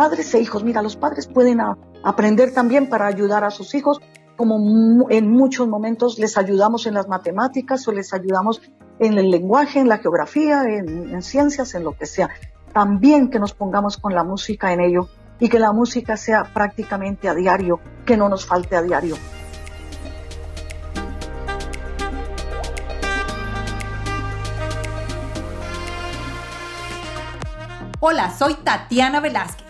padres e hijos. Mira, los padres pueden aprender también para ayudar a sus hijos, como en muchos momentos les ayudamos en las matemáticas o les ayudamos en el lenguaje, en la geografía, en ciencias, en lo que sea. También que nos pongamos con la música en ello y que la música sea prácticamente a diario, que no nos falte a diario. Hola, soy Tatiana Velázquez.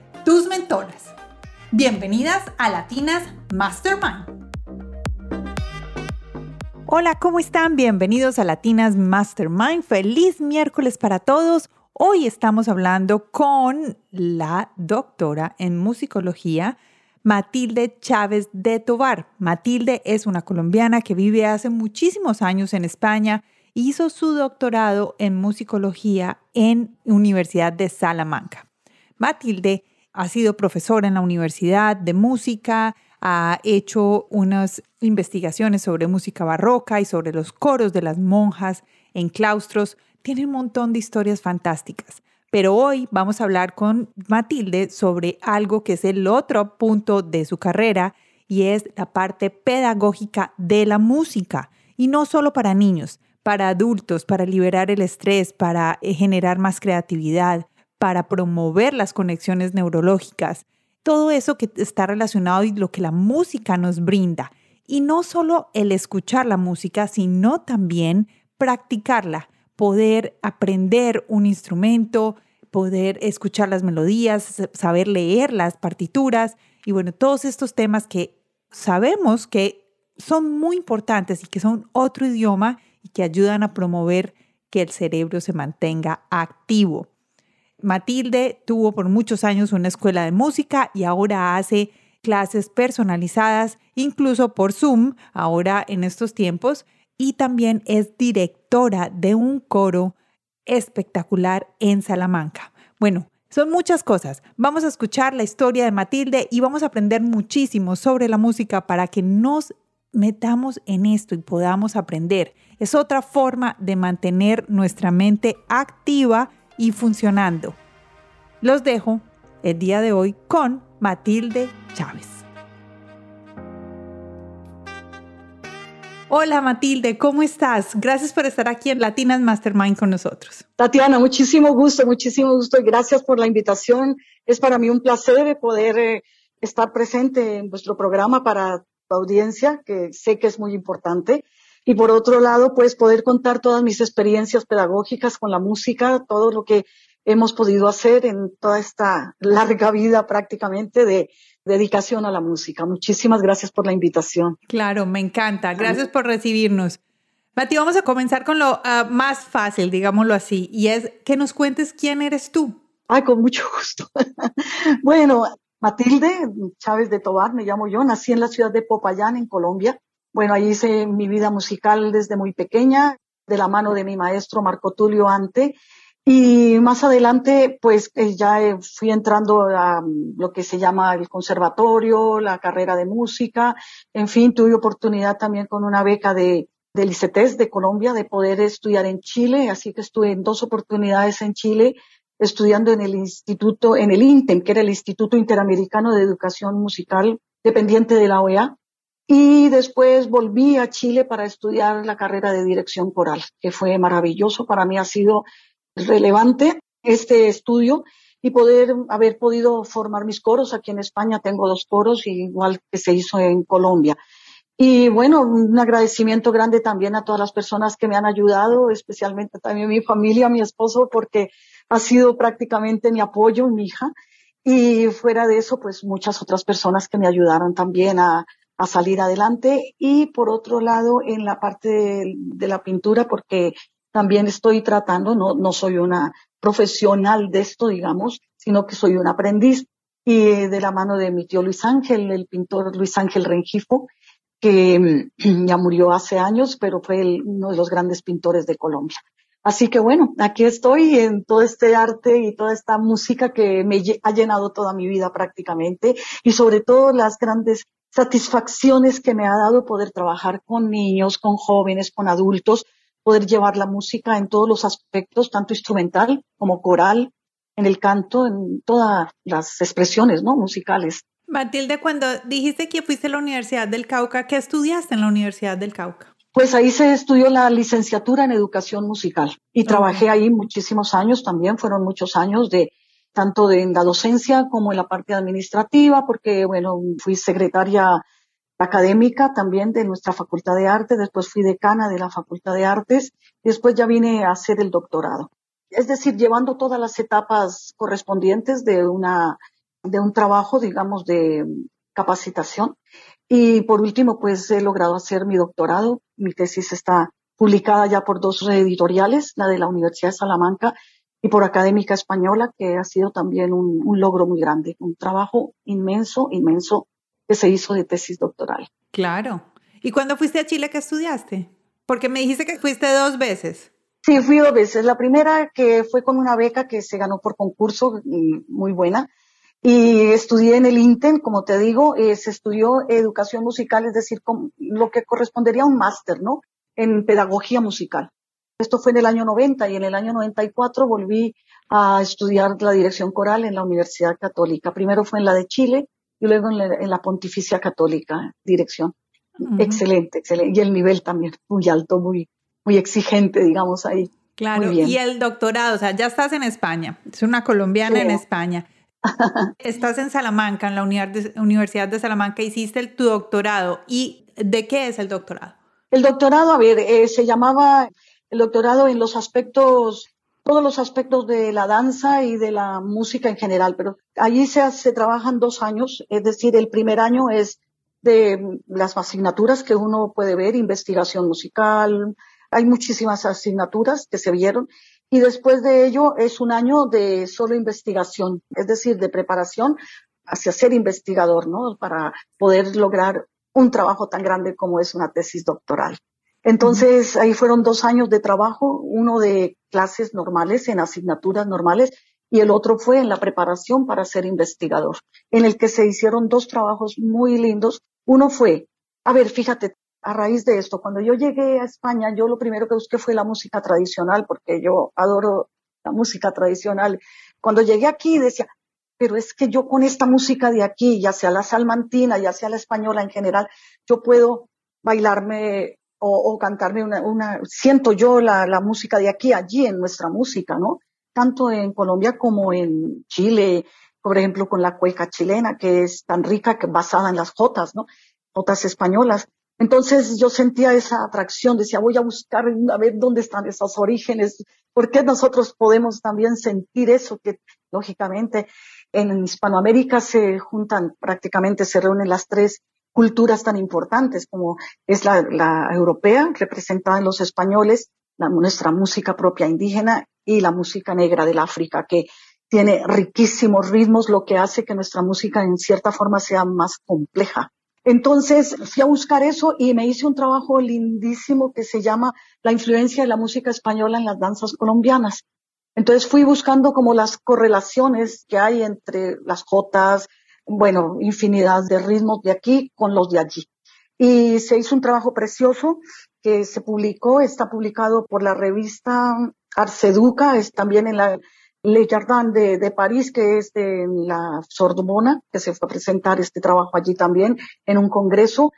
tus mentoras. Bienvenidas a Latinas Mastermind. Hola, ¿cómo están? Bienvenidos a Latinas Mastermind. Feliz miércoles para todos. Hoy estamos hablando con la doctora en musicología, Matilde Chávez de Tobar. Matilde es una colombiana que vive hace muchísimos años en España hizo su doctorado en musicología en Universidad de Salamanca. Matilde ha sido profesora en la Universidad de Música, ha hecho unas investigaciones sobre música barroca y sobre los coros de las monjas en claustros. Tiene un montón de historias fantásticas. Pero hoy vamos a hablar con Matilde sobre algo que es el otro punto de su carrera y es la parte pedagógica de la música. Y no solo para niños, para adultos, para liberar el estrés, para eh, generar más creatividad, para promover las conexiones neurológicas. Todo eso que está relacionado y lo que la música nos brinda. Y no solo el escuchar la música, sino también practicarla, poder aprender un instrumento, poder escuchar las melodías, saber leer las partituras y bueno, todos estos temas que sabemos que son muy importantes y que son otro idioma y que ayudan a promover que el cerebro se mantenga activo. Matilde tuvo por muchos años una escuela de música y ahora hace clases personalizadas, incluso por Zoom, ahora en estos tiempos, y también es directora de un coro espectacular en Salamanca. Bueno, son muchas cosas. Vamos a escuchar la historia de Matilde y vamos a aprender muchísimo sobre la música para que nos metamos en esto y podamos aprender. Es otra forma de mantener nuestra mente activa y funcionando. Los dejo el día de hoy con Matilde Chávez. Hola Matilde, ¿cómo estás? Gracias por estar aquí en Latinas Mastermind con nosotros. Tatiana, muchísimo gusto, muchísimo gusto y gracias por la invitación. Es para mí un placer poder eh, estar presente en vuestro programa para audiencia, que sé que es muy importante. Y por otro lado, pues poder contar todas mis experiencias pedagógicas con la música, todo lo que hemos podido hacer en toda esta larga vida prácticamente de dedicación a la música. Muchísimas gracias por la invitación. Claro, me encanta. Gracias por recibirnos. Mati, vamos a comenzar con lo ah, más fácil, digámoslo así, y es que nos cuentes quién eres tú. Ay, con mucho gusto. bueno, Matilde Chávez de Tobar, me llamo yo, nací en la ciudad de Popayán, en Colombia. Bueno, ahí hice mi vida musical desde muy pequeña, de la mano de mi maestro Marco Tulio Ante. Y más adelante, pues eh, ya eh, fui entrando a mm, lo que se llama el conservatorio, la carrera de música. En fin, tuve oportunidad también con una beca de, del ICETES de Colombia de poder estudiar en Chile, así que estuve en dos oportunidades en Chile estudiando en el instituto, en el INTEM, que era el Instituto Interamericano de Educación Musical, dependiente de la OEA. Y después volví a Chile para estudiar la carrera de dirección coral, que fue maravilloso. Para mí ha sido relevante este estudio y poder haber podido formar mis coros. Aquí en España tengo dos coros, igual que se hizo en Colombia. Y bueno, un agradecimiento grande también a todas las personas que me han ayudado, especialmente también mi familia, mi esposo, porque ha sido prácticamente mi apoyo, mi hija. Y fuera de eso, pues muchas otras personas que me ayudaron también a, a salir adelante. Y por otro lado, en la parte de, de, la pintura, porque también estoy tratando, no, no soy una profesional de esto, digamos, sino que soy un aprendiz. y de la mano de mi tío Luis Ángel, el pintor Luis Ángel Rengifo, que ya murió hace años, pero fue uno de los grandes pintores de Colombia. Así que bueno, aquí estoy en todo este arte y toda esta música que me ha llenado toda mi vida prácticamente y sobre todo las grandes satisfacciones que me ha dado poder trabajar con niños, con jóvenes, con adultos, poder llevar la música en todos los aspectos, tanto instrumental como coral, en el canto, en todas las expresiones ¿no? musicales. Matilde, cuando dijiste que fuiste a la Universidad del Cauca, ¿qué estudiaste en la Universidad del Cauca? Pues ahí se estudió la licenciatura en educación musical y trabajé ahí muchísimos años también, fueron muchos años de tanto de en la docencia como en la parte administrativa, porque bueno, fui secretaria académica también de nuestra Facultad de Artes, después fui decana de la Facultad de Artes y después ya vine a hacer el doctorado. Es decir, llevando todas las etapas correspondientes de una de un trabajo, digamos, de capacitación y por último, pues he logrado hacer mi doctorado. Mi tesis está publicada ya por dos editoriales, la de la Universidad de Salamanca y por Académica Española, que ha sido también un, logro muy grande, un trabajo inmenso, inmenso que se hizo de tesis doctoral. Claro. ¿Y cuándo fuiste a Chile que estudiaste? Porque me dijiste que fuiste dos veces. Sí, fui dos veces. La primera que fue con una beca que se ganó por concurso, mm, muy buena, y estudié en el INTEN, como te digo, eh, se estudió educación musical, es decir, lo que correspondería a un máster, ¿no? En pedagogía musical. Esto fue en el año 90 y en el año 94 volví a estudiar la dirección coral en la Universidad Católica. Primero fue en la de Chile y luego en la, Pontificia Católica, dirección. Excelente, excelente. Y el nivel también muy alto, muy, muy exigente, digamos ahí. Claro, y el doctorado, o sea, ya estás en España, es una colombiana en España. Estás en Salamanca, en la Universidad de Salamanca, hiciste tu doctorado. ¿Y de qué es el doctorado? El doctorado, a ver, eh, se llamaba el doctorado en los aspectos, todos los aspectos de la danza y de la música en general, pero allí se, se trabajan dos años, es decir, el primer año es de las asignaturas que uno puede ver, investigación musical, hay muchísimas asignaturas que se vieron y después de ello es un año de solo investigación, es decir, de preparación hacia ser investigador, ¿no? Para poder lograr un trabajo tan grande como es una tesis doctoral. Entonces, ahí fueron dos años de trabajo, uno de clases normales, en asignaturas normales, y el otro fue en la preparación para ser investigador, en el que se hicieron dos trabajos muy lindos. Uno fue, a ver, fíjate, a raíz de esto, cuando yo llegué a España, yo lo primero que busqué fue la música tradicional, porque yo adoro la música tradicional. Cuando llegué aquí decía, pero es que yo con esta música de aquí, ya sea la salmantina, ya sea la española en general, yo puedo bailarme o, cantarme una, una, siento yo la, la música de aquí, allí en nuestra música, ¿no? Tanto en Colombia como en Chile, por ejemplo, con la cueca chilena, que es tan rica que basada en las jotas, ¿no? Jotas españolas. Entonces yo sentía esa atracción, decía, voy a buscar a ver dónde están esos orígenes, por qué nosotros podemos también sentir eso, que lógicamente en Hispanoamérica se juntan, prácticamente se reúnen las tres culturas tan importantes como es la, europea, representada en los españoles, la, nuestra música propia indígena y la música negra del África, que tiene riquísimos ritmos, lo que hace que nuestra música en cierta forma sea más compleja. Entonces fui a buscar eso y me hice un trabajo lindísimo que se llama La influencia de la música española en las danzas colombianas. Entonces fui buscando como las correlaciones que hay entre las jotas, bueno, infinidad de ritmos de aquí con los de allí. Y se hizo un trabajo precioso que se publicó, está publicado por la revista Arceduca, es también en la le Jardin de, de, París, que es de la Sorbona, que se fue a presentar este trabajo allí también en un congreso,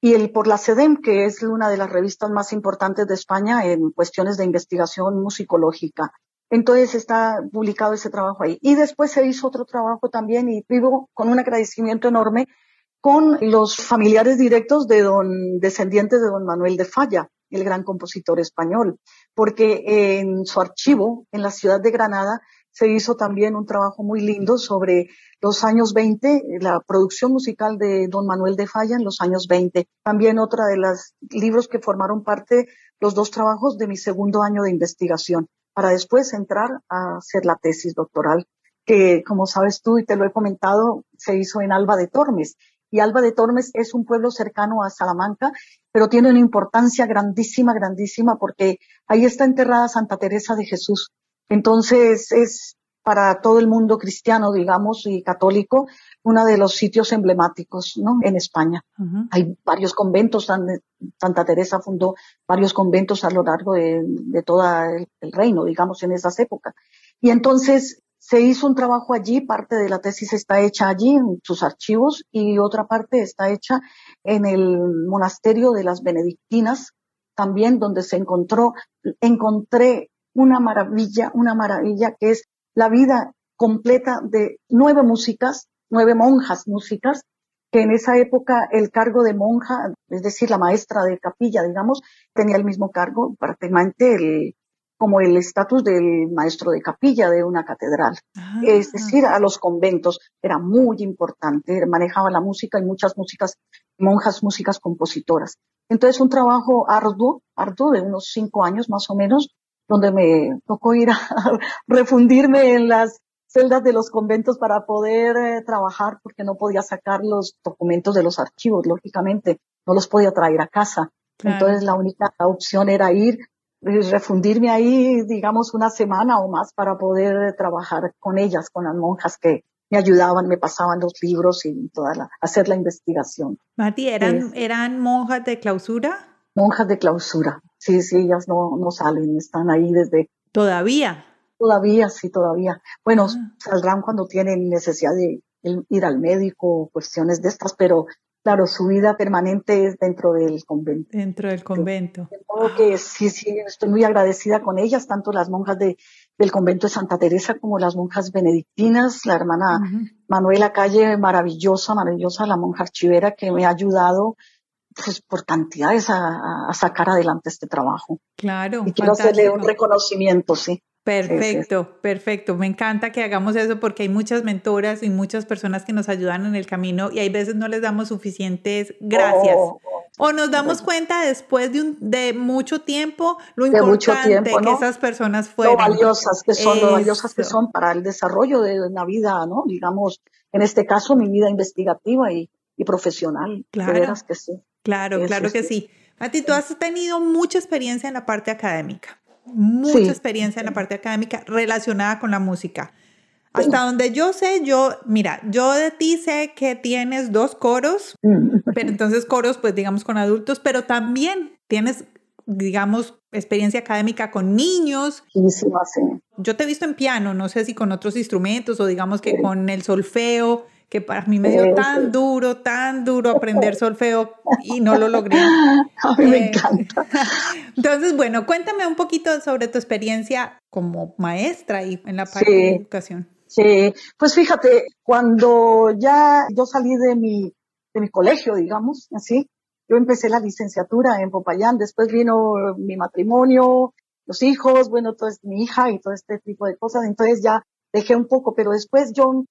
y el por la CEDEM, que es una de las revistas más importantes de España en cuestiones de investigación musicológica. Entonces está publicado ese trabajo ahí. Y después se hizo otro trabajo también y vivo con un agradecimiento enorme con los familiares directos de don, descendientes de don Manuel de Falla, el gran compositor español, porque en su archivo, en la ciudad de Granada, se hizo también un trabajo muy lindo sobre los años 20, la producción musical de don Manuel de Falla en los años 20. También otra de los libros que formaron parte, los dos trabajos de mi segundo año de investigación, para después entrar a hacer la tesis doctoral que como sabes tú y te lo he comentado, se hizo en Alba de Tormes. Y Alba de Tormes es un pueblo cercano a Salamanca, pero tiene una importancia grandísima, grandísima, porque ahí está enterrada Santa Teresa de Jesús. Entonces es para todo el mundo cristiano, digamos, y católico, uno de los sitios emblemáticos, ¿no? En España. Hay varios conventos, Santa Teresa fundó varios conventos a lo largo de, todo el, reino, digamos, en esas épocas. Y entonces se hizo un trabajo allí, parte de la tesis está hecha allí en sus archivos y otra parte está hecha en el monasterio de las benedictinas, también donde se encontró, encontré una maravilla, una maravilla que es la vida completa de nueve músicas, nueve monjas músicas, que en esa época el cargo de monja, es decir, la maestra de capilla, digamos, tenía el mismo cargo, prácticamente el, como el estatus del maestro de capilla de una catedral. Ah. Es decir, a los conventos era muy importante, manejaba la música y muchas músicas, monjas músicas compositoras. Entonces, un trabajo arduo, arduo de unos cinco años más o menos, donde me tocó ir a refundirme en las celdas de los conventos para poder eh, trabajar porque no podía sacar los documentos de los archivos, lógicamente, no los podía traer a casa. Entonces la única opción era ir, refundirme ahí, digamos, una semana o más para poder trabajar con ellas, con las monjas que me ayudaban, me pasaban los libros y toda la, hacer la investigación. Mati, ¿eran, ¿eran monjas de clausura? Monjas de clausura. Sí, sí, ellas no, no salen, están ahí desde... ¿Todavía? Todavía, sí, todavía. Bueno, ah. saldrán cuando tienen necesidad de ir al médico, cuestiones de estas, pero claro, su vida permanente es dentro del convento. Dentro del convento. De modo que sí, sí, estoy muy agradecida con ellas, tanto las monjas de, del convento de Santa Teresa como las monjas benedictinas, la hermana Manuela Calle, maravillosa, maravillosa, la monja archivera que me ha ayudado pues por cantidades a, sacar adelante este trabajo. Claro. Y quiero hacerle un reconocimiento, sí. Perfecto, perfecto. Me encanta que hagamos eso porque hay muchas mentoras y muchas personas que nos ayudan en el camino y hay veces no les damos suficientes gracias. Oh, o nos damos cuenta después de, un, de mucho tiempo lo importante que esas personas fueron. Lo valiosas que son, lo valiosas que son para el desarrollo de una vida, ¿no? Digamos, en este caso mi vida investigativa y, y profesional. Claro. que sí. Claro, claro que sí. Mati, tú has tenido mucha experiencia en la parte académica, mucha experiencia en la parte académica relacionada con la música. Hasta donde yo sé, yo, mira, yo de ti sé que tienes dos coros, mm. pero entonces coros, pues digamos con adultos, pero también tienes, digamos, experiencia académica con niños. Sí, sí, sí. Yo te he visto en piano, no sé si con otros instrumentos o digamos que con el solfeo que para mí me dio tan duro, tan duro aprender solfeo y no lo logré. A mí me eh, encanta. Entonces, bueno, cuéntame un poquito sobre tu experiencia como maestra y en la parte de educación. Sí, pues fíjate, cuando ya yo salí de mi, de mi colegio, digamos, así, yo empecé la licenciatura en Popayán, después vino mi matrimonio, los hijos, bueno, entonces mi hija y todo este tipo de cosas, entonces ya dejé un poco, pero después yo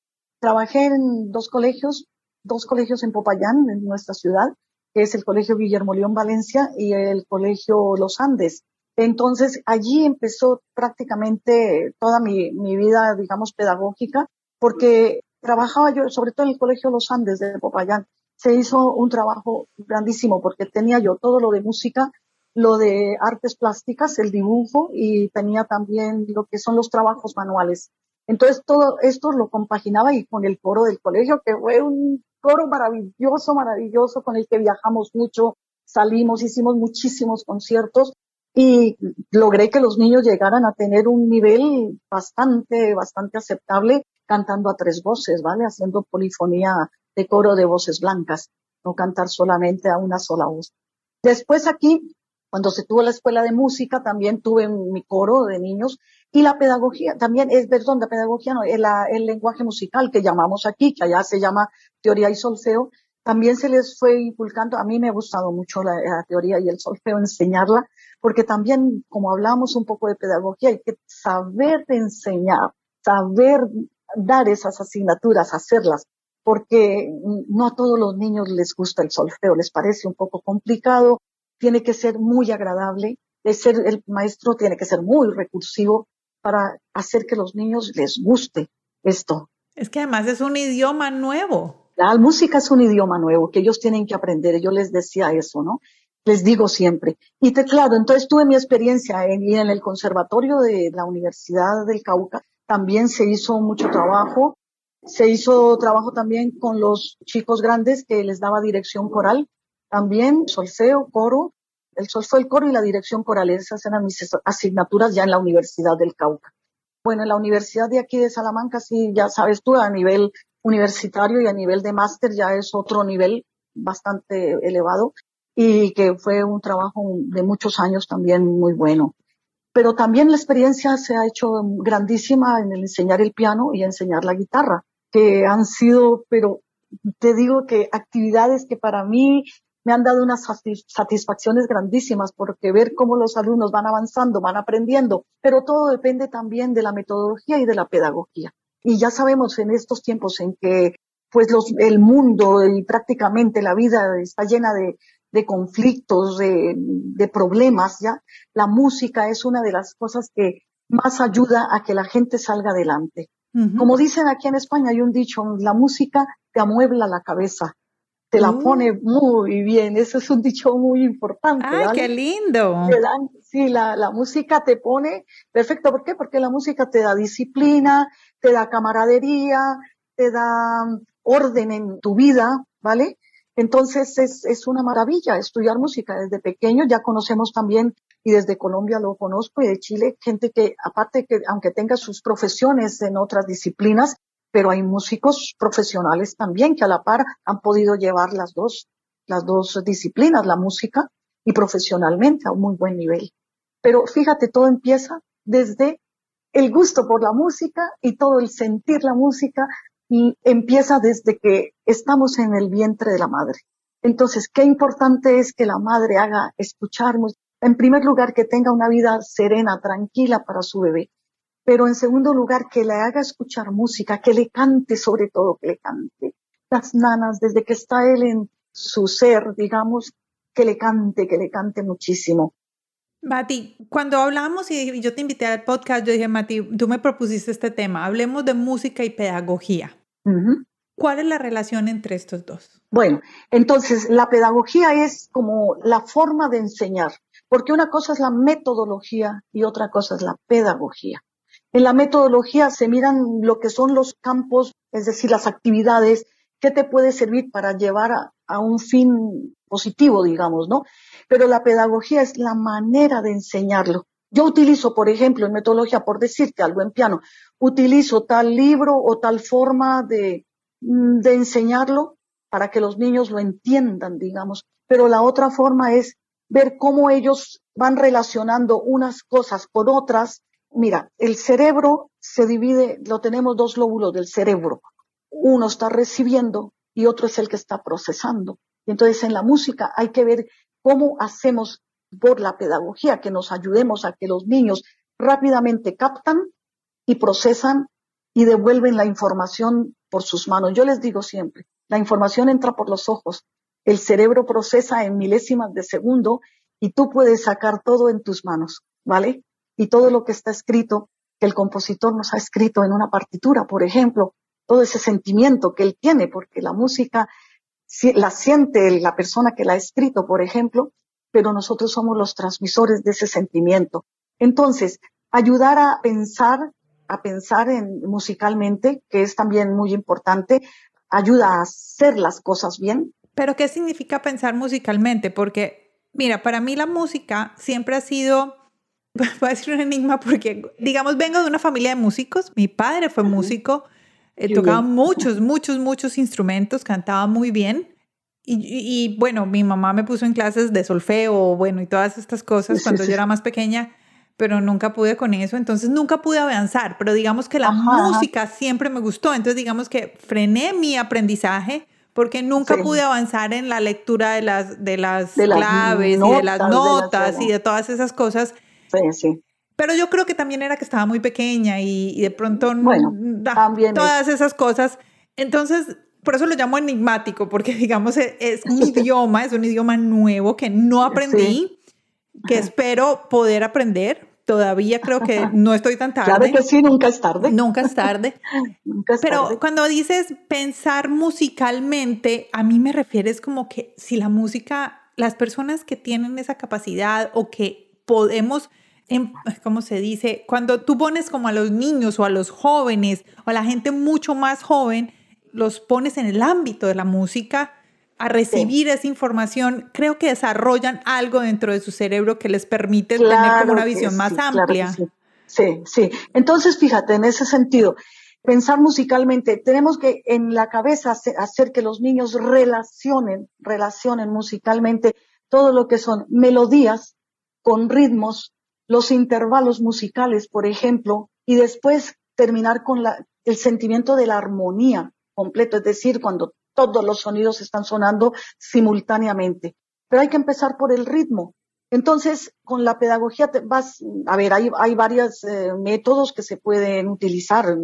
Trabajé en dos colegios, dos colegios en Popayán, en nuestra ciudad, que es el Colegio Guillermo León Valencia y el Colegio Los Andes. Entonces, allí empezó prácticamente toda mi, mi vida, digamos, pedagógica, porque trabajaba yo, sobre todo en el Colegio Los Andes de Popayán. Se hizo un trabajo grandísimo porque tenía yo todo lo de música, lo de artes plásticas, el dibujo y tenía también lo que son los trabajos manuales. Entonces todo esto lo compaginaba y con el coro del colegio, que fue un coro maravilloso, maravilloso, con el que viajamos mucho, salimos, hicimos muchísimos conciertos y logré que los niños llegaran a tener un nivel bastante, bastante aceptable cantando a tres voces, ¿vale? Haciendo polifonía de coro de voces blancas, no cantar solamente a una sola voz. Después aquí, cuando se tuvo la escuela de música, también tuve mi coro de niños. Y la pedagogía también es, perdón, la pedagogía no, el, el, lenguaje musical que llamamos aquí, que allá se llama teoría y solfeo, también se les fue inculcando, a mí me ha gustado mucho la, teoría y el solfeo, enseñarla, porque también, como hablamos un poco de pedagogía, hay que saber enseñar, saber dar esas asignaturas, hacerlas, porque no a todos los niños les gusta el solfeo, les parece un poco complicado, tiene que ser muy agradable, de ser, el maestro tiene que ser muy recursivo, para hacer que los niños les guste esto. Es que además es un idioma nuevo. La música es un idioma nuevo que ellos tienen que aprender. Yo les decía eso, ¿no? Les digo siempre. Y te, claro, entonces tuve mi experiencia en, en el conservatorio de la Universidad del Cauca. También se hizo mucho trabajo. Se hizo trabajo también con los chicos grandes que les daba dirección coral. También solfeo, coro. El solfeo, el coro y la dirección coral. Esas eran mis asignaturas ya en la Universidad del Cauca. Bueno, en la Universidad de aquí de Salamanca, sí, ya sabes tú, a nivel universitario y a nivel de máster ya es otro nivel bastante elevado y que fue un trabajo de muchos años también muy bueno. Pero también la experiencia se ha hecho grandísima en el enseñar el piano y enseñar la guitarra, que han sido, pero te digo que actividades que para mí me han dado unas satisfacciones grandísimas porque ver cómo los alumnos van avanzando, van aprendiendo, pero todo depende también de la metodología y de la pedagogía. Y ya sabemos en estos tiempos en que pues los, el mundo y prácticamente la vida está llena de, de conflictos, de, de, problemas, ¿ya? La música es una de las cosas que más ayuda a que la gente salga adelante. Como dicen aquí en España, hay un dicho, la música te amuebla la cabeza te la mm. pone muy bien. Eso es un dicho muy importante. ¡Ay, qué lindo! sí, la, la música te pone perfecto. ¿Por qué? Porque la música te da disciplina, te da camaradería, te da mm, orden en tu vida, ¿vale? Entonces es, es una maravilla estudiar música desde pequeño. Ya conocemos también, y desde Colombia lo conozco, y de Chile, gente que, aparte que, aunque tenga sus profesiones en otras disciplinas, pero hay músicos profesionales también que a la par han podido llevar las dos, las dos disciplinas, la música y profesionalmente a un muy buen nivel. Pero fíjate, todo empieza desde el gusto por la música y todo el sentir la música y empieza desde que estamos en el vientre de la madre. Entonces, qué importante es que la madre haga escucharnos. En primer lugar, que tenga una vida serena, tranquila para su bebé pero en segundo lugar que le haga escuchar música, que le cante sobre todo, que le cante. Las nanas, desde que está él en su ser, digamos, que le cante, que le cante muchísimo. Mati, cuando hablamos y yo te invité al podcast, yo dije, Mati, tú me propusiste este tema, hablemos de música y pedagogía. ¿Cuál es la relación entre estos dos? Bueno, entonces la pedagogía es como la forma de enseñar, porque una cosa es la metodología y otra cosa es la pedagogía. En la metodología se miran lo que son los campos, es decir, las actividades, que te puede servir para llevar a, un fin positivo, digamos, ¿no? Pero la pedagogía es la manera de enseñarlo. Yo utilizo, por ejemplo, en metodología, por decirte algo en piano, utilizo tal libro o tal forma de, mm, de enseñarlo para que los niños lo entiendan, digamos. Pero la otra forma es ver cómo ellos van relacionando unas cosas con otras Mira, el cerebro se divide, lo tenemos dos lóbulos del cerebro. Uno está recibiendo y otro es el que está procesando. Entonces en la música hay que ver cómo hacemos por la pedagogía que nos ayudemos a que los niños rápidamente captan y procesan y devuelven la información por sus manos. Yo les digo siempre, la información entra por los ojos, el cerebro procesa en milésimas de segundo y tú puedes sacar todo en tus manos, ¿vale? Y todo lo que está escrito, que el compositor nos ha escrito en una partitura, por ejemplo, todo ese sentimiento que él tiene, porque la música la siente la persona que la ha escrito, por ejemplo, pero nosotros somos los transmisores de ese sentimiento. Entonces, ayudar a pensar, a pensar en musicalmente, que es también muy importante, ayuda a hacer las cosas bien. Pero ¿qué significa pensar musicalmente? Porque, mira, para mí la música siempre ha sido va a ser un enigma porque, digamos, vengo de una familia de músicos. Mi padre fue músico, eh, tocaba muchos, muchos, muchos instrumentos, cantaba muy bien. Y, y, bueno, mi mamá me puso en clases de solfeo, bueno, y todas estas cosas cuando yo era más pequeña, pero nunca pude con eso, entonces nunca pude avanzar, pero digamos que la música siempre me gustó, entonces digamos que frené mi aprendizaje porque nunca pude avanzar en la lectura de las, de las claves y de las notas y de todas esas cosas pero yo creo que también era que estaba muy pequeña y, de pronto bueno, también todas esas cosas. Entonces, por eso lo llamo enigmático, porque digamos e, es, un idioma, es un idioma nuevo que no aprendí, que espero poder aprender, todavía creo que no estoy tan tarde. Claro que sí, nunca es tarde. Nunca es tarde. nunca es Pero cuando dices pensar musicalmente, a mí me refieres como que si la música, las personas que tienen esa capacidad o que podemos ¿cómo se dice? Cuando tú pones como a los niños o a los jóvenes o a la gente mucho más joven, los pones en el ámbito de la música a recibir esa información, creo que desarrollan algo dentro de su cerebro que les permite tener como una visión más amplia. sí, sí. Entonces, fíjate, en ese sentido, pensar musicalmente, tenemos que en la cabeza hacer que los niños relacionen, relacionen musicalmente todo lo que son melodías con ritmos, los intervalos musicales, por ejemplo, y después terminar con el sentimiento de la armonía completo, es decir, cuando todos los sonidos están sonando simultáneamente. Pero hay que empezar por el ritmo. Entonces, con la pedagogía vas, a ver, hay, hay varios eh, métodos que se pueden utilizar,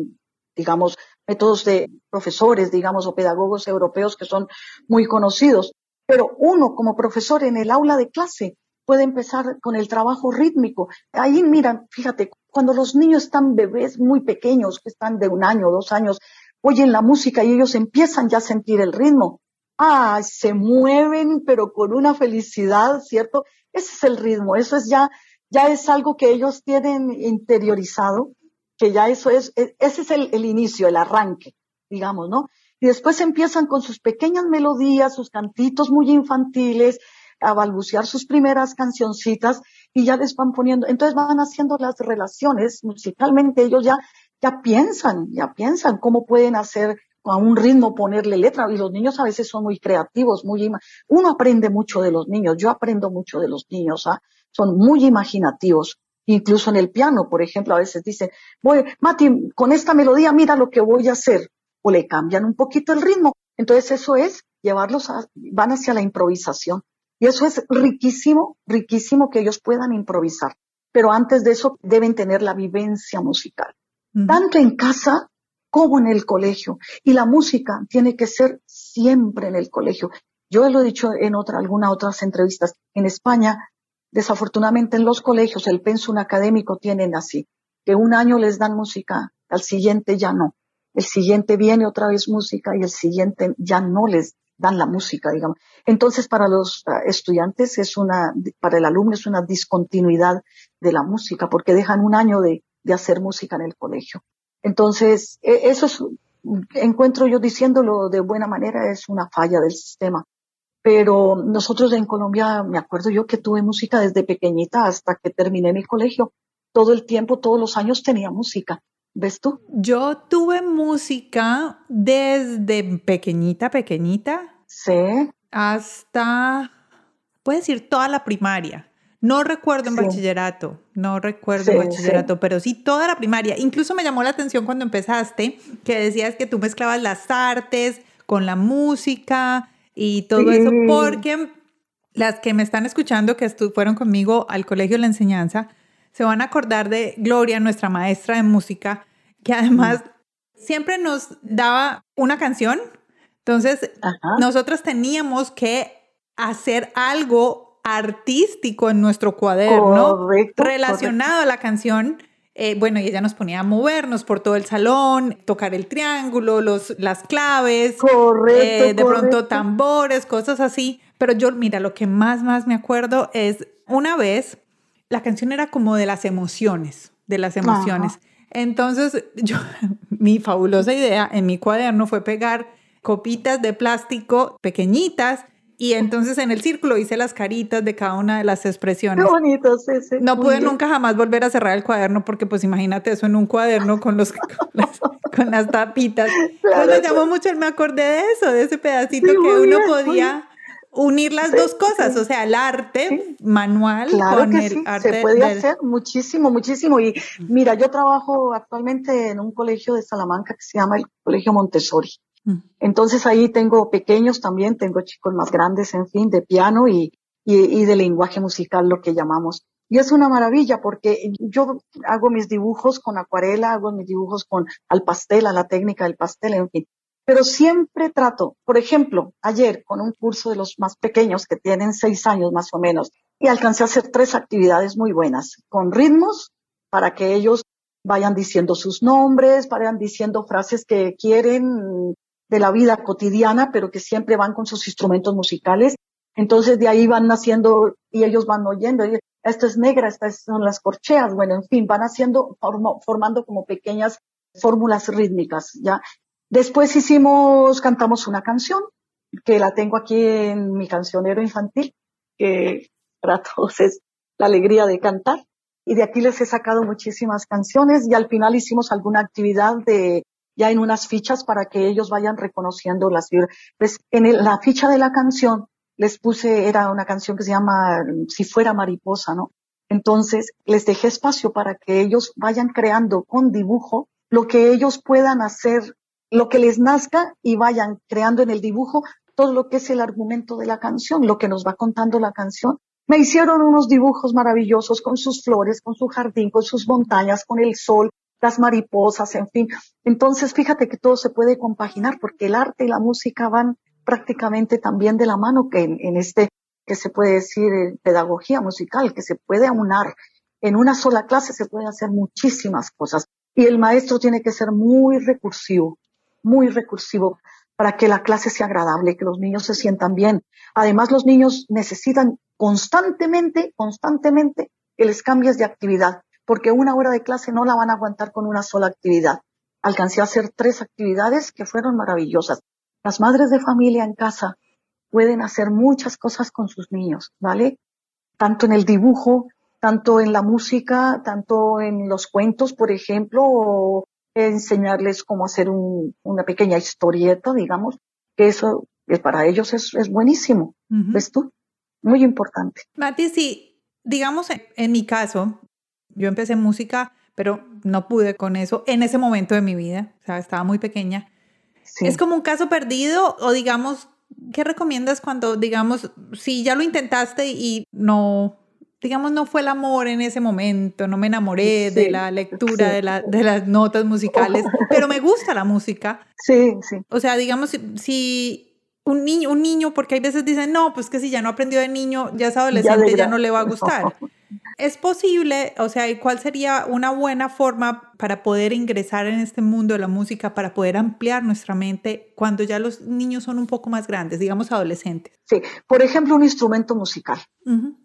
digamos, métodos de profesores, digamos, o pedagogos europeos que son muy conocidos. Pero uno como profesor en el aula de clase puede empezar con el trabajo rítmico. Ahí, mira, fíjate, cuando los niños están bebés muy pequeños, que están de un año, dos años, oyen la música y ellos empiezan ya a sentir el ritmo. Ah, se mueven, pero con una felicidad, ¿cierto? Ese es el ritmo, eso es ya, ya es algo que ellos tienen interiorizado, que ya eso es, e, ese es el, el inicio, el arranque, digamos, ¿no? Y después empiezan con sus pequeñas melodías, sus cantitos muy infantiles, a balbucear sus primeras cancioncitas y ya les van poniendo, entonces van haciendo las relaciones musicalmente, ellos ya, ya piensan, ya piensan cómo pueden hacer a un ritmo ponerle letra y los niños a veces son muy creativos, muy uno aprende mucho de los niños, yo aprendo mucho de los niños, ¿ah? son muy imaginativos. Incluso en el piano, por ejemplo, a veces dicen, voy, Mati, con esta melodía mira lo que voy a hacer. O le cambian un poquito el ritmo. Entonces eso es llevarlos a, van hacia la improvisación. Y eso es riquísimo, riquísimo que ellos puedan improvisar. Pero antes de eso deben tener la vivencia musical, tanto en casa como en el colegio. Y la música tiene que ser siempre en el colegio. Yo lo he dicho en otra, algunas otras entrevistas. En España, desafortunadamente en los colegios, el pensum académico tienen así, que un año les dan música, al siguiente ya no. El siguiente viene otra vez música y el siguiente ya no les dan la música, digamos. Entonces, para los ah, estudiantes es una, para el alumno es una discontinuidad de la música, porque dejan un año de, de hacer música en el colegio. Entonces, e, eso es, encuentro yo diciéndolo de buena manera, es una falla del sistema. Pero nosotros en Colombia, me acuerdo yo que tuve música desde pequeñita hasta que terminé mi colegio. Todo el tiempo, todos los años tenía música. ¿Ves tú? Yo tuve música desde pequeñita, pequeñita. Sí. Hasta, puedes decir, toda la primaria. No recuerdo en bachillerato, no recuerdo en bachillerato, pero sí toda la primaria. Incluso me llamó la atención cuando empezaste que decías que tú mezclabas las artes con la música y todo eso, porque las que me están escuchando que fueron conmigo al colegio de la enseñanza, se van a acordar de Gloria, nuestra maestra de música, que además siempre nos daba una canción. Entonces, nosotros teníamos que hacer algo artístico en nuestro cuaderno relacionado a la canción. Eh, bueno, y ella nos ponía a movernos por todo el salón, tocar el triángulo, los, las claves, eh, de pronto tambores, cosas así. Pero yo, mira, lo que más, más me acuerdo es una vez la canción era como de las emociones, de las emociones. Entonces, yo, mi fabulosa idea en mi cuaderno fue pegar copitas de plástico pequeñitas y entonces en el círculo hice las caritas de cada una de las expresiones. Qué bonito, sí, sí. No pude nunca jamás volver a cerrar el cuaderno porque pues imagínate eso en un cuaderno con, los, con, las, tapitas. me llamó mucho, me acordé de eso, de ese pedacito que uno podía unir las dos cosas, o sea, el arte manual con el arte. Se puede hacer muchísimo, muchísimo. Y mira, yo trabajo actualmente en un colegio de Salamanca que se llama el Colegio Montessori. Entonces ahí tengo pequeños también, tengo chicos más grandes, en fin, de piano y, y, de lenguaje musical, lo que llamamos. Y es una maravilla porque yo hago mis dibujos con acuarela, hago mis dibujos con al pastel, a la técnica del pastel, en fin pero siempre trato, por ejemplo, ayer con un curso de los más pequeños que tienen seis años más o menos, y alcancé a hacer tres actividades muy buenas, con ritmos, para que ellos vayan diciendo sus nombres, vayan diciendo frases que quieren de la vida cotidiana, pero que siempre van con sus instrumentos musicales. Entonces de ahí van naciendo y ellos van oyendo, esto es negra, estas son las corcheas, bueno, en fin, van haciendo, formando como pequeñas fórmulas rítmicas, ¿ya? Después hicimos, cantamos una canción, que la tengo aquí en mi cancionero infantil, que para todos es la alegría de cantar. Y de aquí les he sacado muchísimas canciones y al final hicimos alguna actividad de ya en unas fichas para que ellos vayan reconociendo las fibras. Pues en la ficha de la canción les puse, era una canción que se llama Si fuera mariposa, ¿no? Entonces les dejé espacio para que ellos vayan creando con dibujo lo que ellos puedan hacer, lo que les nazca y vayan creando en el dibujo todo lo que es el argumento de la canción, lo que nos va contando la canción. Me hicieron unos dibujos maravillosos con sus flores, con su jardín, con sus montañas, con el sol, las mariposas, en fin. Entonces, fíjate que todo se puede compaginar porque el arte y la música van prácticamente también de la mano que en, este, que se puede decir, eh, pedagogía musical, que se puede aunar. En una sola clase se pueden hacer muchísimas cosas. Y el maestro tiene que ser muy recursivo, muy recursivo para que la clase sea agradable, que los niños se sientan bien. Además, los niños necesitan constantemente, constantemente que les cambies de actividad, porque una hora de clase no la van a aguantar con una sola actividad. Alcancé a hacer tres actividades que fueron maravillosas. Las madres de familia en casa pueden hacer muchas cosas con sus niños, ¿vale? Tanto en el dibujo, tanto en la música, tanto en los cuentos, por ejemplo, o enseñarles cómo hacer una pequeña historieta, digamos, que eso para ellos es, buenísimo. ¿Ves tú? Muy importante. Mati, sí, digamos en, mi caso, yo empecé música, pero no pude con eso en ese momento de mi vida, o sea, estaba muy pequeña. ¿Es como un caso perdido o digamos, qué recomiendas cuando, digamos, si ya lo intentaste y no, digamos, no fue el amor en ese momento, no me enamoré de la lectura, de, la, de, las notas musicales, pero me gusta la música. Sí, sí. O sea, digamos, si, un niño, un niño, porque hay veces dicen, no, pues que si ya no aprendió de niño, ya es adolescente, ya, no le va a gustar. ¿Es posible, o sea, cuál sería una buena forma para poder ingresar en este mundo de la música, para poder ampliar nuestra mente cuando ya los niños son un poco más grandes, digamos adolescentes? Sí, por ejemplo, un instrumento musical.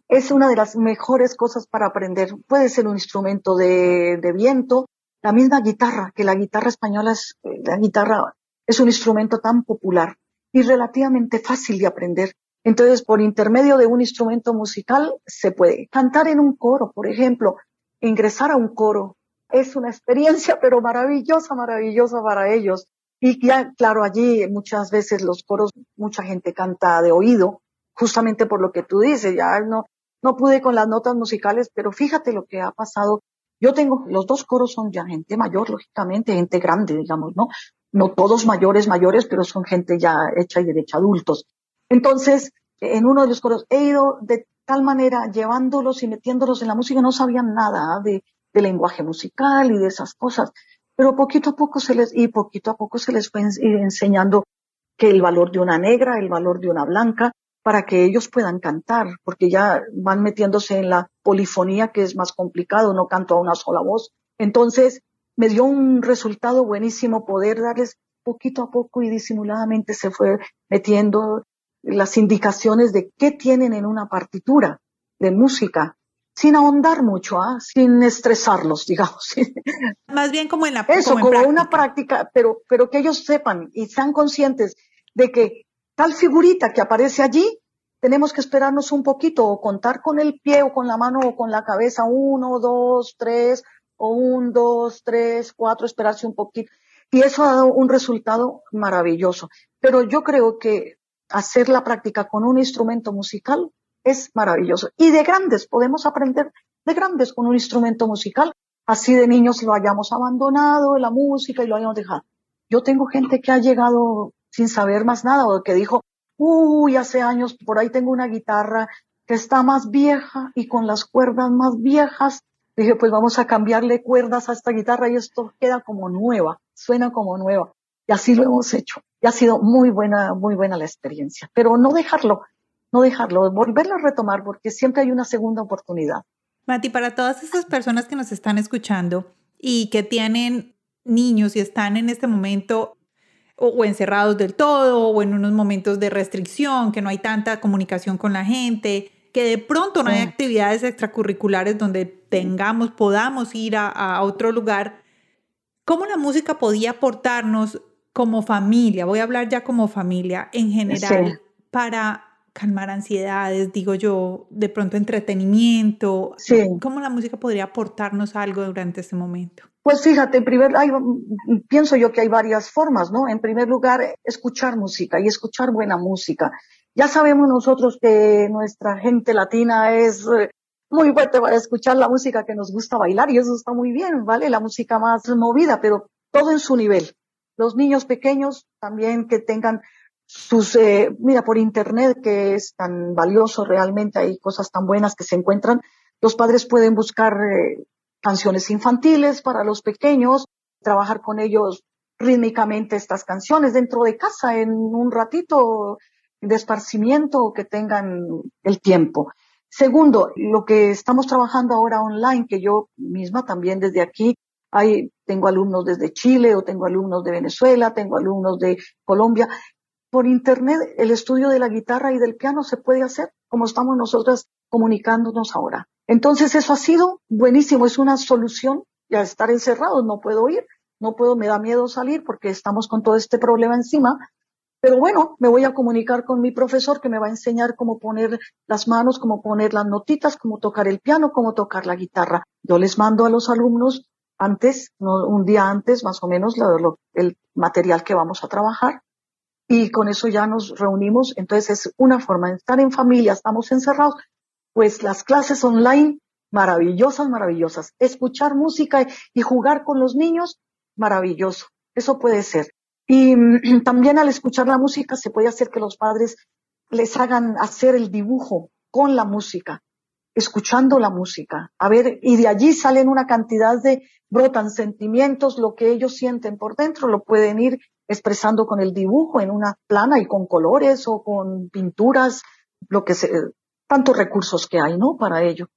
Es una de las mejores cosas para aprender. Puede ser un instrumento de, de viento, la misma guitarra, que la guitarra española es, la guitarra es un instrumento tan popular y relativamente fácil de aprender. Entonces, por intermedio de un instrumento musical se puede cantar en un coro, por ejemplo, ingresar a un coro. Es una experiencia, pero maravillosa, maravillosa para ellos. Y ya, claro, allí muchas veces los coros, mucha gente canta de oído, justamente por lo que tú dices, ya no, no pude con las notas musicales, pero fíjate lo que ha pasado. Yo tengo, los dos coros son ya gente mayor, lógicamente, gente grande, digamos, ¿no? no todos mayores, mayores, pero son gente ya hecha y derecha, adultos. Entonces, en uno de los coros he ido de tal manera llevándolos y metiéndolos en la música, no sabían nada de, lenguaje musical y de esas cosas, pero poquito a poco se les, y poquito a poco se les fue enseñando que el valor de una negra, el valor de una blanca, para que ellos puedan cantar, porque ya van metiéndose en la polifonía, que es más complicado, no canto a una sola voz. Entonces, me dio un resultado buenísimo poder darles poquito a poco y disimuladamente se fue metiendo las indicaciones de qué tienen en una partitura de música, sin ahondar mucho, ¿ah? sin estresarlos, digamos. Más bien como en la Eso, como, una práctica, pero, pero que ellos sepan y sean conscientes de que tal figurita que aparece allí, tenemos que esperarnos un poquito o contar con el pie o con la mano o con la cabeza, uno, dos, tres, o un, dos, tres, cuatro, esperarse un poquito. Y eso ha dado un resultado maravilloso. Pero yo creo que hacer la práctica con un instrumento musical es maravilloso. Y de grandes, podemos aprender de grandes con un instrumento musical. Así de niños lo hayamos abandonado, la música y lo hayamos dejado. Yo tengo gente que ha llegado sin saber más nada o que dijo, uy, hace años por ahí tengo una guitarra que está más vieja y con las cuerdas más viejas Dije, pues vamos a cambiarle cuerdas a esta guitarra y esto queda como nueva, suena como nueva. Y así lo hemos hecho. Y ha sido muy buena, muy buena la experiencia. Pero no dejarlo, no dejarlo, volverlo a retomar porque siempre hay una segunda oportunidad. Mati, para todas esas personas que nos están escuchando y que tienen niños y están en este momento o, encerrados del todo o en unos momentos de restricción, que no hay tanta comunicación con la gente, que de pronto no hay actividades extracurriculares donde tengamos, podamos ir a, otro lugar, ¿cómo la música podía aportarnos como familia? Voy a hablar ya como familia en general para calmar ansiedades, digo yo, de pronto entretenimiento. ¿Cómo la música podría aportarnos algo durante este momento? Pues fíjate, en primer hay, pienso yo que hay varias formas, ¿no? En primer lugar, escuchar música y escuchar buena música. Ya sabemos nosotros que nuestra gente latina es eh, muy fuerte para escuchar la música que nos gusta bailar y eso está muy bien, ¿vale? La música más movida, pero todo en su nivel. Los niños pequeños también que tengan sus, eh, mira, por internet que es tan valioso realmente, hay cosas tan buenas que se encuentran. Los padres pueden buscar eh, canciones infantiles para los pequeños, trabajar con ellos rítmicamente estas canciones dentro de casa en un ratito de esparcimiento que tengan el tiempo. Segundo, lo que estamos trabajando ahora online, que yo misma también desde aquí, hay, tengo alumnos desde Chile o tengo alumnos de Venezuela, tengo alumnos de Colombia, por internet el estudio de la guitarra y del piano se puede hacer como estamos nosotras comunicándonos ahora. Entonces eso ha sido buenísimo, es una solución ya estar encerrados, no puedo ir, no puedo, me da miedo salir porque estamos con todo este problema encima. Pero bueno, me voy a comunicar con mi profesor que me va a enseñar cómo poner las manos, cómo poner las notitas, cómo tocar el piano, cómo tocar la guitarra. Yo les mando a los alumnos antes, un día antes más o menos, el material que vamos a trabajar y con eso ya nos reunimos. Entonces es una forma de estar en familia, estamos encerrados, pues las clases online, maravillosas, maravillosas. Escuchar música y jugar con los niños, maravilloso. Eso puede ser. Y también al escuchar la música se puede hacer que los padres les hagan hacer el dibujo con la música, escuchando la música. A ver, y de allí salen una cantidad de, brotan sentimientos, lo que ellos sienten por dentro, lo pueden ir expresando con el dibujo en una plana y con colores o con pinturas, lo que se, tantos recursos que hay, ¿no? Para ello.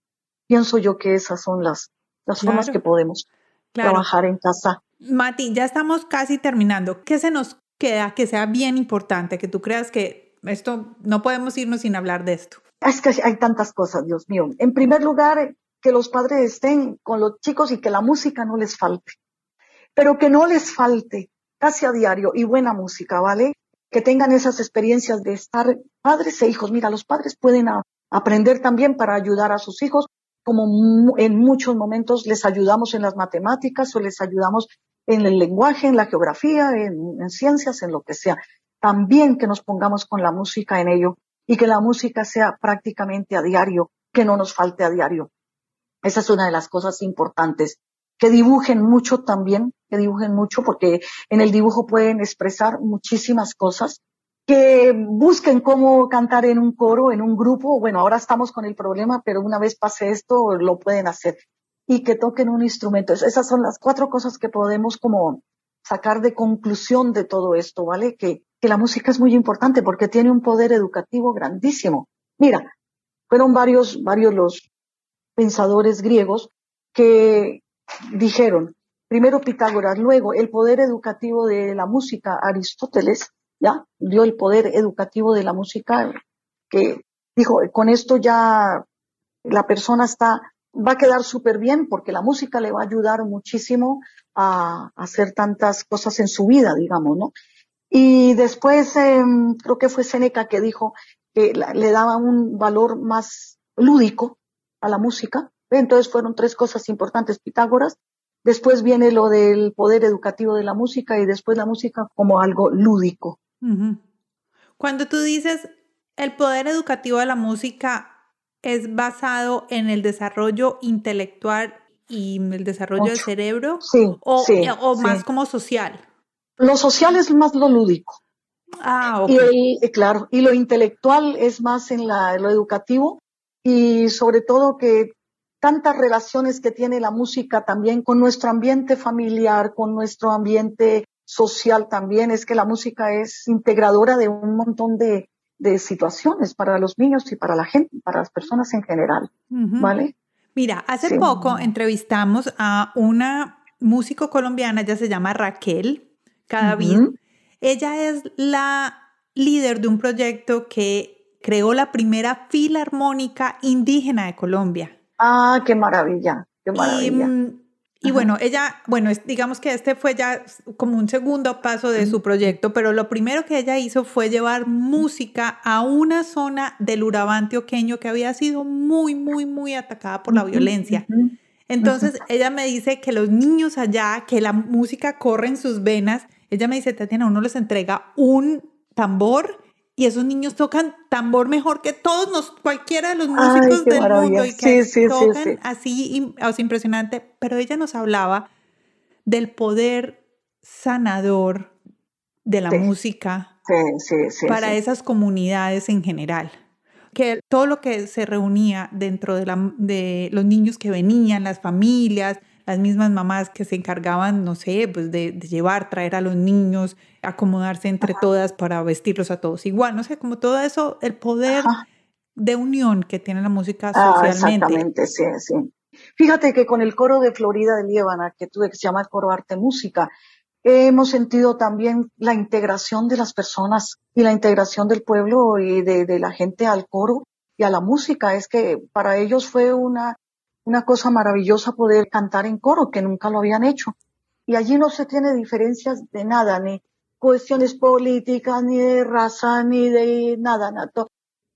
Pienso yo que esas son las, las formas que podemos trabajar en casa. Mati, ya estamos casi terminando. ¿Qué se nos queda que sea bien importante, que tú creas que esto no podemos irnos sin hablar de esto? Es que hay tantas cosas, Dios mío. En primer lugar, que los padres estén con los chicos y que la música no les falte. Pero que no les falte casi a diario y buena música, ¿vale? Que tengan esas experiencias de estar padres e hijos. Mira, los padres pueden aprender también para ayudar a sus hijos, como en muchos momentos les ayudamos en las matemáticas o les ayudamos en el lenguaje, en la geografía, en, ciencias, en lo que sea. También que nos pongamos con la música en ello y que la música sea prácticamente a diario, que no nos falte a diario. Esa es una de las cosas importantes que dibujen mucho también, que dibujen mucho, porque en el dibujo pueden expresar muchísimas cosas, que busquen cómo cantar en un coro, en un grupo. Bueno, ahora estamos con el problema, pero una vez pase esto, lo pueden hacer. Y que toquen un instrumento. Esas son las cuatro cosas que podemos como sacar de conclusión de todo esto, ¿vale? Que, que la música es muy importante porque tiene un poder educativo grandísimo. Mira, fueron varios, varios los pensadores griegos que, dijeron, primero Pitágoras, luego el poder educativo de la música, Aristóteles, ya dio el poder educativo de la música, que dijo, con esto ya la persona está, va a quedar súper bien porque la música le va a ayudar muchísimo a, hacer tantas cosas en su vida, digamos, ¿no? Y después em, creo que fue Seneca que dijo que le daba un valor más lúdico a la música, entonces fueron tres cosas importantes, Pitágoras, después viene lo del poder educativo de la música y después la música como algo lúdico. Cuando tú dices el poder educativo de la música es basado en el desarrollo intelectual y el desarrollo del cerebro o, o más como social. Lo social es más lo lúdico. Ah, ok. Y eh, claro, y lo intelectual es más en la, lo educativo y sobre todo que tantas relaciones que tiene la música también con nuestro ambiente familiar, con nuestro ambiente social también, es que la música es integradora de un montón de, de situaciones para los niños y para la gente, para las personas en general, ¿vale? Mira, hace poco entrevistamos a una músico colombiana, ella se llama Raquel Cadavid. Ella es la líder de un proyecto que creó la primera filarmónica indígena de Colombia. Ah, qué maravilla, qué maravilla. Mm, y bueno, ella, bueno, digamos que este fue ya como un segundo paso de su proyecto, pero lo primero que ella hizo fue llevar música a una zona del Urabá antioqueño que había sido muy, muy, muy atacada por la violencia. Entonces, ella me dice que los niños allá, que la música corre en sus venas, ella me dice, Tatiana, uno les entrega un tambor y esos niños tocan tambor mejor que todos los, cualquiera de los músicos del mundo y que tocan así, es impresionante. Pero ella nos hablaba del poder sanador de la música para esas comunidades en general. Que todo lo que se reunía dentro de, la, de los niños que venían, las familias, las mismas mamás que se encargaban, no sé, pues de, llevar, traer a los niños, acomodarse entre todas para vestirlos a todos igual, no sé, como todo eso, el poder de unión que tiene la música ah, socialmente. exactamente, sí, sí. Fíjate que con el coro de Florida de Líbana, que tuve, que se llama el coro Arte Música, hemos sentido también la integración de las personas y la integración del pueblo y de, de la gente al coro y a la música. Es que para ellos fue una una cosa maravillosa poder cantar en coro, que nunca lo habían hecho. Y allí no se tiene diferencias de nada, ni cuestiones políticas, ni de raza, ni de nada, nada.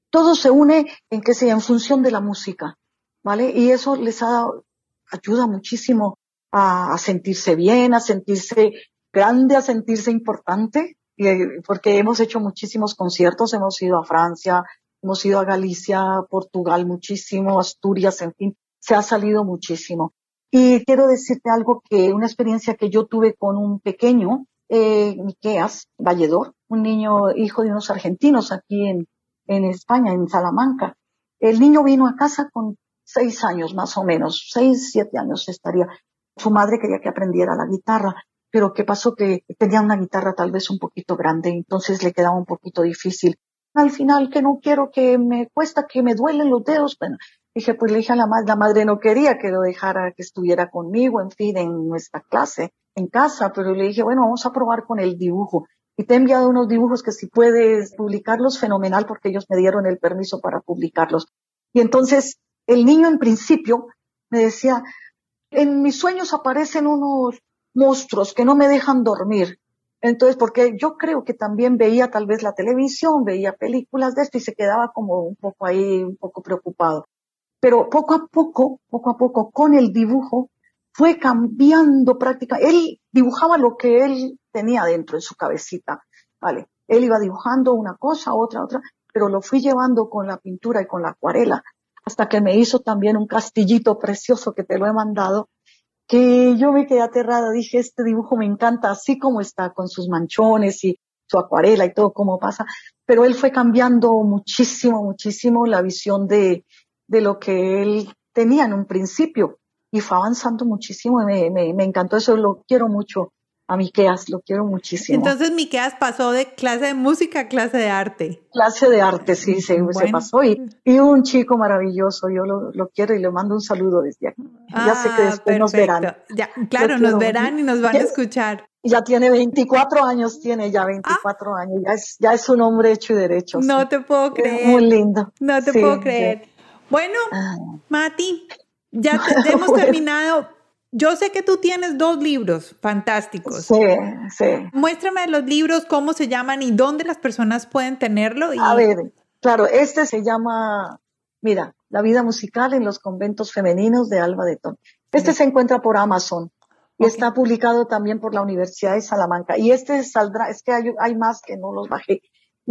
Todo se une en que sea en función de la música, ¿vale? Y eso les ayuda muchísimo a, sentirse bien, a sentirse grande, a sentirse importante, porque hemos hecho muchísimos conciertos, hemos ido a Francia, hemos ido a Galicia, Portugal muchísimo, Asturias, en fin, se ha salido muchísimo. Y quiero decirte algo que, una experiencia que yo tuve con un pequeño, eh, Miqueas Valledor, un niño hijo de unos argentinos aquí en, en España, en Salamanca. El niño vino a casa con seis años más o menos, seis, siete años estaría. Su madre quería que aprendiera la guitarra, pero ¿qué pasó? Que tenía una guitarra tal vez un poquito grande, entonces le quedaba un poquito difícil. Al final, que no quiero que me cuesta, que me duelen los dedos. Bueno, Dije, pues le dije a la madre, la madre no quería que lo dejara, que estuviera conmigo, en fin, en nuestra clase, en casa, pero le dije, bueno, vamos a probar con el dibujo. Y te he enviado unos dibujos que si puedes publicarlos, fenomenal, porque ellos me dieron el permiso para publicarlos. Y entonces, el niño en principio me decía, en mis sueños aparecen unos monstruos que no me dejan dormir. Entonces, porque yo creo que también veía tal vez la televisión, veía películas de esto y se quedaba como un poco ahí, un poco preocupado. Pero poco a poco, poco a poco, con el dibujo, fue cambiando prácticamente. Él dibujaba lo que él tenía dentro en su cabecita, ¿vale? Él iba dibujando una cosa, otra, otra, pero lo fui llevando con la pintura y con la acuarela, hasta que me hizo también un castillito precioso que te lo he mandado, que yo me quedé aterrada, dije, este dibujo me encanta, así como está, con sus manchones y su acuarela y todo como pasa, pero él fue cambiando muchísimo, muchísimo la visión de, de lo que él tenía en un principio y fue avanzando muchísimo y me, me, encantó eso, lo quiero mucho a Miqueas, lo quiero muchísimo. Entonces Miqueas pasó de clase de música a clase de arte. Clase de arte, sí, se, pasó y, y, un chico maravilloso, yo lo, lo, quiero y le mando un saludo desde aquí. ya sé que después nos verán. Ya, claro, nos verán y nos van a escuchar. Ya tiene 24 años, tiene ya 24 ah. años, ya es, ya es un hombre hecho y derecho. No te puedo creer. Muy lindo. No te puedo creer. Bueno, ah. Mati, ya, hemos terminado. Yo sé que tú tienes dos libros fantásticos. Sí, sí. Muéstrame los libros, cómo se llaman y dónde las personas pueden tenerlo. A ver, claro, este se llama, mira, La vida musical en los conventos femeninos de Alba de Ton. Este se encuentra por Amazon y está publicado también por la Universidad de Salamanca. Y este saldrá, es que hay, hay más que no los bajé.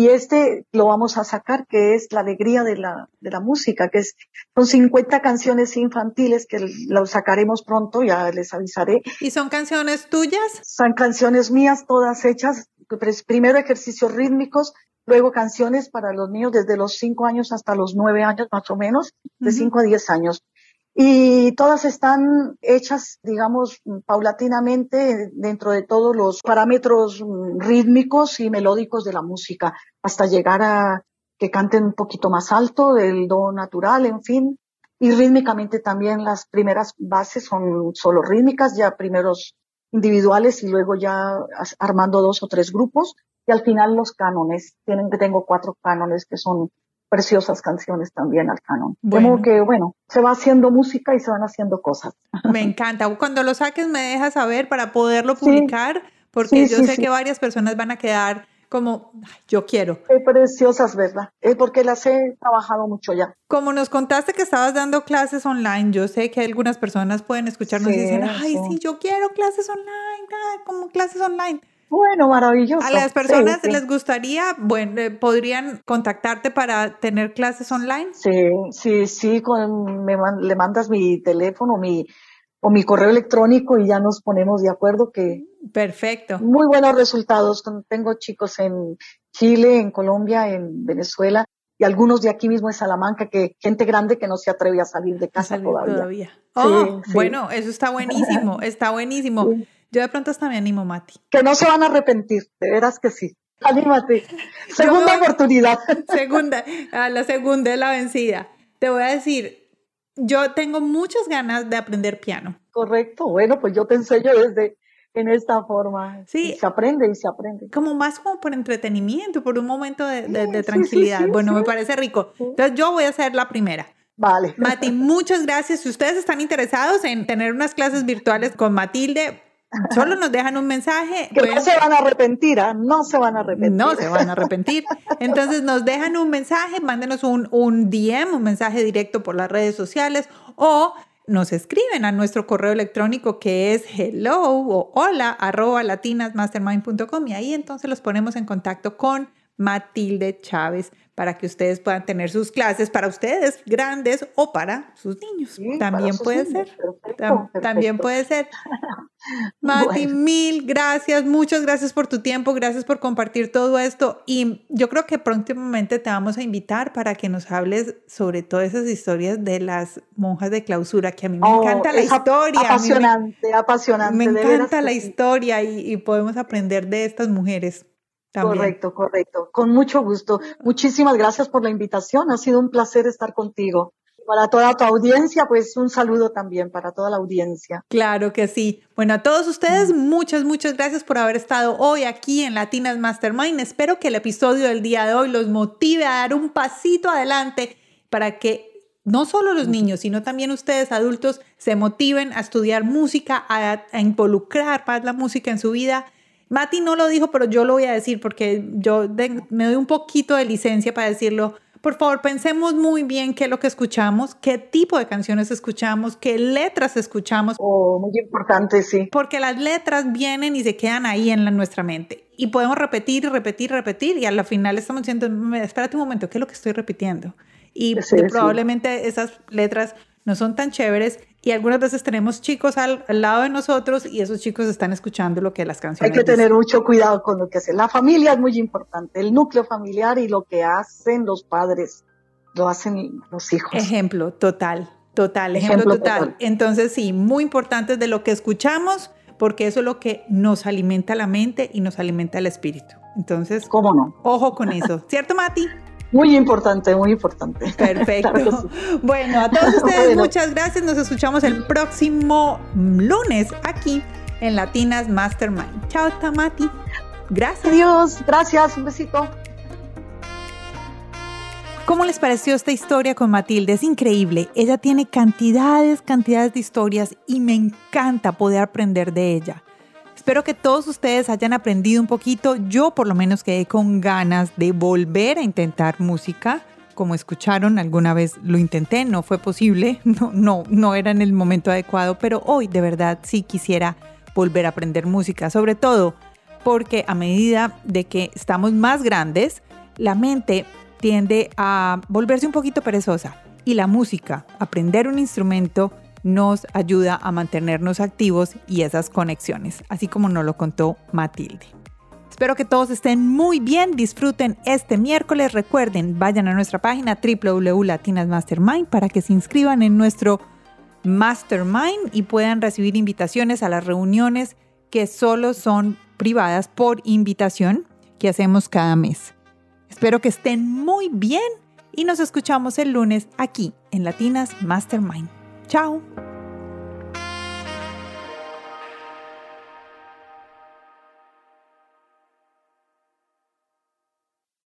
Y este lo vamos a sacar, que es la alegría de la, de la música, que es, son 50 canciones infantiles que lo sacaremos pronto, ya les avisaré. ¿Y son canciones tuyas? Son canciones mías, todas hechas, primero ejercicios rítmicos, luego canciones para los niños desde los 5 años hasta los 9 años más o menos, de 5 a 10 años y todas están hechas, digamos, paulatinamente dentro de todos los parámetros rítmicos y melódicos de la música, hasta llegar a, que canten un poquito más alto del do natural, en fin. Y rítmicamente también las primeras bases son solo rítmicas, ya primeros individuales y luego ya armando dos o tres grupos. Y al final los cánones. Tienen, tengo cuatro cánones que son preciosas canciones también al canon. Bueno. que, bueno, se va haciendo música y se van haciendo cosas. Me encanta. Cuando lo saques me dejas saber para poderlo publicar, porque yo sé que varias personas van a quedar como yo quiero. Qué preciosas, ¿verdad? Es porque las he trabajado mucho ya. Como nos contaste que estabas dando clases online, yo sé que algunas personas pueden escucharnos y dicen, ay, sí. yo quiero clases online, como clases online. Bueno, maravilloso. A las personas les gustaría, bueno, eh, podrían contactarte para tener clases online. Sí, sí, sí, con, me, le mandas mi teléfono, mi o mi correo electrónico y ya nos ponemos de acuerdo que perfecto. muy buenos resultados. Tengo chicos en Chile en Colombia en Venezuela y algunos de aquí mismo en Salamanca que gente grande que no se atreve a salir de casa todavía, Oh, bueno eso está buenísimo está buenísimo yo de pronto hasta me animo Mati que no se van a arrepentir de veras que sí Anímate. Segunda oportunidad. Segunda, a la segunda es la vencida. Te voy a decir, yo tengo muchas ganas de aprender piano. Correcto, bueno, pues yo te enseño desde en esta forma. Sí. se aprende y se aprende. Como más como por entretenimiento, por un momento de, tranquilidad. bueno, me parece rico. Entonces yo voy a ser la primera. Vale. Mati, muchas gracias. Si ustedes están interesados en tener unas clases virtuales con Matilde, Solo nos dejan un mensaje. Que no se van a arrepentir, ¿ah? no se van a arrepentir. No se van a arrepentir. Entonces nos dejan un mensaje, mándenos un, un DM, un mensaje directo por las redes sociales o nos escriben a nuestro correo electrónico que es hello o hola arroba latinasmastermind.com y ahí entonces los ponemos en contacto con Matilde Chávez para que ustedes puedan tener sus clases para ustedes grandes o para sus niños. también puede ser. También puede ser. Mati, mil gracias, muchas gracias por tu tiempo, gracias por compartir todo esto y yo creo que próximamente te vamos a invitar para que nos hables sobre todas esas historias de las monjas de clausura, que a mí me oh, encanta la historia. Apasionante, apasionante. Me encanta la historia y podemos aprender de estas mujeres. Correcto, correcto. Con mucho gusto. Muchísimas gracias por la invitación. Ha sido un placer estar contigo. Para toda tu audiencia, pues un saludo también para toda la audiencia. Claro que sí. Bueno, a todos ustedes, muchas, muchas gracias por haber estado hoy aquí en Latinas Mastermind. Espero que el episodio del día de hoy los motive a dar un pasito adelante para que no solo los niños, sino también ustedes adultos se motiven a estudiar música, a, a involucrar más la música en su vida Mati no lo dijo, pero yo lo voy a decir porque yo me doy un poquito de licencia para decirlo. Por favor, pensemos muy bien qué es lo que escuchamos, qué tipo de canciones escuchamos, qué letras escuchamos. Oh, muy importante, sí. Porque las letras vienen y se quedan ahí en la, nuestra mente. Y podemos repetir y repetir y repetir y al final estamos diciendo, espérate un momento, ¿qué es lo que estoy repitiendo? Y probablemente esas letras no son tan chéveres y algunas veces tenemos chicos al, lado de nosotros y esos chicos están escuchando lo que las canciones Hay que tener mucho cuidado con lo que hacen. La familia es muy importante, el núcleo familiar y lo que hacen los padres, lo hacen los hijos. Ejemplo, total, total, ejemplo, total. Entonces, sí, muy importante de lo que escuchamos, porque eso es lo que nos alimenta la mente y nos alimenta el espíritu. Entonces, ¿cómo no? Ojo con eso, ¿cierto, Mati? Muy importante, muy importante. Perfecto. Bueno, a todos ustedes muchas gracias. Nos escuchamos el próximo lunes aquí en Latinas Mastermind. Chao, Tamati. Gracias. Adiós. Gracias. Un besito. ¿Cómo les pareció esta historia con Matilde? Es increíble. Ella tiene cantidades, cantidades de historias y me encanta poder aprender de ella. Espero que todos ustedes hayan aprendido un poquito. Yo por lo menos quedé con ganas de volver a intentar música. Como escucharon, alguna vez lo intenté, no fue posible, no, no, no era en el momento adecuado, pero hoy de verdad sí quisiera volver a aprender música, sobre todo porque a medida de que estamos más grandes, la mente tiende a volverse un poquito perezosa y la música, aprender un instrumento, nos ayuda a mantenernos activos y esas conexiones, así como nos lo contó Matilde. Espero que todos estén muy bien, disfruten este miércoles. Recuerden, vayan a nuestra página www.latinasmastermind para que se inscriban en nuestro Mastermind y puedan recibir invitaciones a las reuniones que solo son privadas por invitación que hacemos cada mes. Espero que estén muy bien y nos escuchamos el lunes aquí en Latinas Mastermind. Chao.